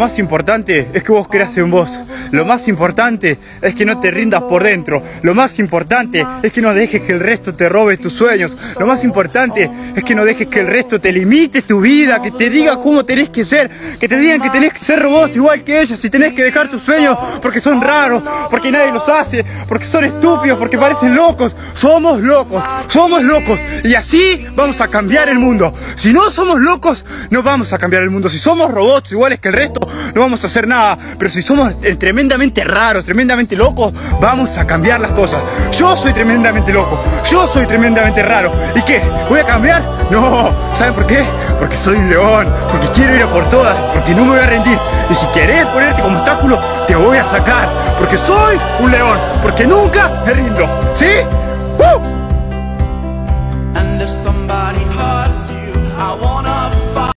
más importante es que vos creas en vos. Lo más importante es que no te rindas por dentro. Lo más importante es que no dejes que el resto te robe tus sueños. Lo más importante es que no dejes que el resto te limite tu vida, que te diga cómo tenés que ser, que te digan que tenés que ser robot igual que ellos y tenés que dejar tus sueños porque son raros, porque nadie los hace, porque son estúpidos, porque parecen locos. Somos locos, somos locos y así vamos a cambiar el mundo. Si no somos locos, no vamos a cambiar el mundo. Si somos robots iguales que el resto, no vamos a hacer nada. Pero si somos tremendamente raros, tremendamente locos, vamos a cambiar las cosas. Yo soy tremendamente loco, yo soy tremendamente raro. ¿Y qué? ¿Voy a cambiar? No, ¿saben por qué? Porque soy un león, porque quiero ir a por todas, porque no me voy a rendir. Y si querés ponerte como obstáculo, te voy a sacar, porque soy un león, porque nunca me rindo. ¿Sí?